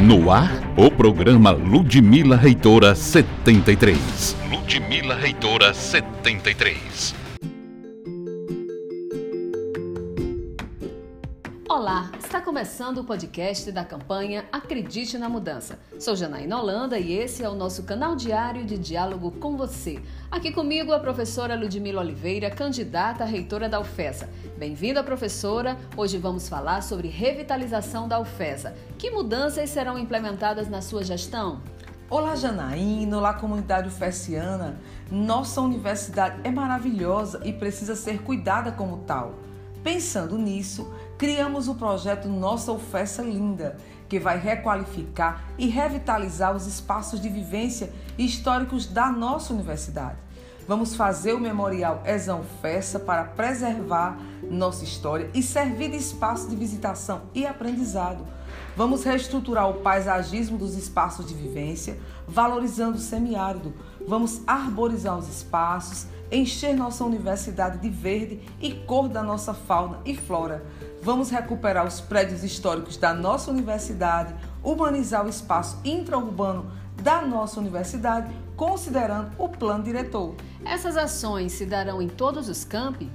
No ar, o programa Ludmila Reitora 73. Ludmila Reitora 73. Olá, está começando o podcast da campanha Acredite na Mudança. Sou Janaína Holanda e esse é o nosso canal diário de diálogo com você. Aqui comigo a professora Ludmila Oliveira, candidata a reitora da UFESA. Bem-vinda, professora. Hoje vamos falar sobre revitalização da UFESA. Que mudanças serão implementadas na sua gestão? Olá, Janaína. Olá, comunidade ufesiana. Nossa universidade é maravilhosa e precisa ser cuidada como tal. Pensando nisso, criamos o projeto Nossa Oferta Linda, que vai requalificar e revitalizar os espaços de vivência históricos da nossa universidade. Vamos fazer o memorial Exão Festa para preservar nossa história e servir de espaço de visitação e aprendizado. Vamos reestruturar o paisagismo dos espaços de vivência, valorizando o semiárido. Vamos arborizar os espaços, encher nossa universidade de verde e cor da nossa fauna e flora. Vamos recuperar os prédios históricos da nossa universidade, humanizar o espaço intraurbano da nossa universidade, considerando o plano diretor. Essas ações se darão em todos os campi?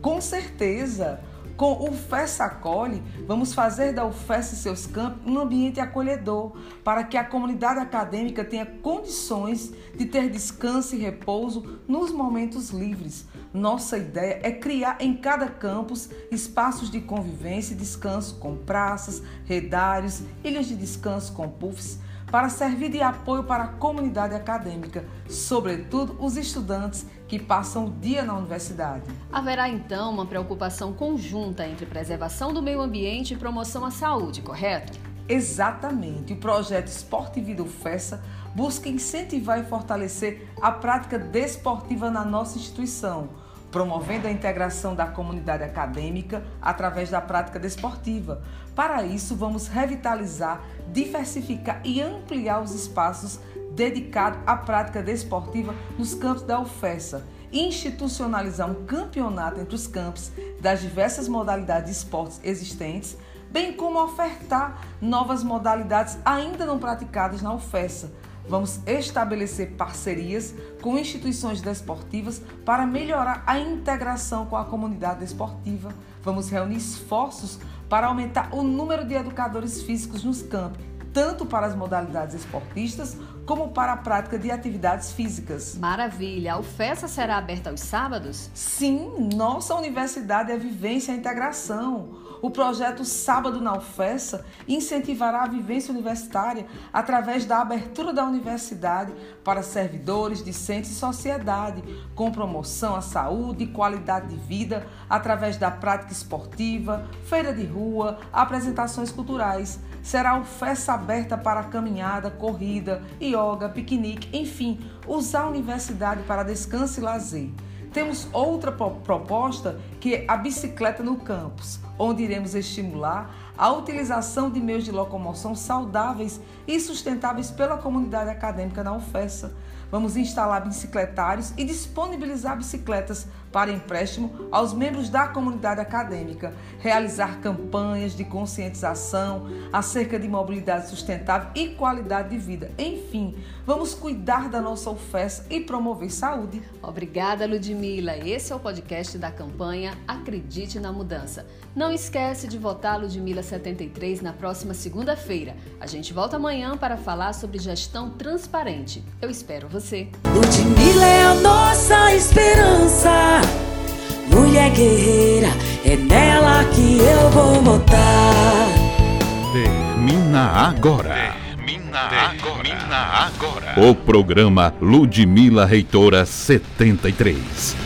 Com certeza! Com o FES Acolhe, vamos fazer da UFES e seus campos um ambiente acolhedor para que a comunidade acadêmica tenha condições de ter descanso e repouso nos momentos livres. Nossa ideia é criar em cada campus espaços de convivência e descanso com praças, redários, ilhas de descanso com puffs, para servir de apoio para a comunidade acadêmica, sobretudo os estudantes que passam o dia na universidade. Haverá então uma preocupação conjunta entre preservação do meio ambiente e promoção à saúde, correto? Exatamente. O projeto Esporte e Vida UFESA busca incentivar e fortalecer a prática desportiva na nossa instituição, promovendo a integração da comunidade acadêmica através da prática desportiva. Para isso, vamos revitalizar, diversificar e ampliar os espaços dedicados à prática desportiva nos campos da UFESA, institucionalizar um campeonato entre os campos das diversas modalidades de esportes existentes, bem como ofertar novas modalidades ainda não praticadas na UFESA. Vamos estabelecer parcerias com instituições desportivas para melhorar a integração com a comunidade desportiva. Vamos reunir esforços para aumentar o número de educadores físicos nos campos tanto para as modalidades esportistas como para a prática de atividades físicas. Maravilha! A UFESA será aberta aos sábados? Sim, nossa universidade é vivência e integração. O projeto Sábado na UFESA incentivará a vivência universitária através da abertura da universidade para servidores, discentes e sociedade, com promoção à saúde e qualidade de vida através da prática esportiva, feira de rua, apresentações culturais. Será a UFESA aberta para caminhada, corrida, yoga, piquenique, enfim, usar a universidade para descanso e lazer. Temos outra proposta que é a bicicleta no campus, onde iremos estimular a utilização de meios de locomoção saudáveis e sustentáveis pela comunidade acadêmica na UFESA. Vamos instalar bicicletários e disponibilizar bicicletas para empréstimo aos membros da comunidade acadêmica, realizar campanhas de conscientização acerca de mobilidade sustentável e qualidade de vida. Enfim, vamos cuidar da nossa UFES e promover saúde. Obrigada, Ludmila. Esse é o podcast da campanha Acredite na Mudança. Não esquece de votar Ludmila 73 na próxima segunda-feira. A gente volta amanhã para falar sobre gestão transparente. Eu espero você. Ludmilla é a nossa esperança. Mulher guerreira, é nela que eu vou votar. Termina agora. Termina agora. Termina agora. O programa Ludmila Reitora 73.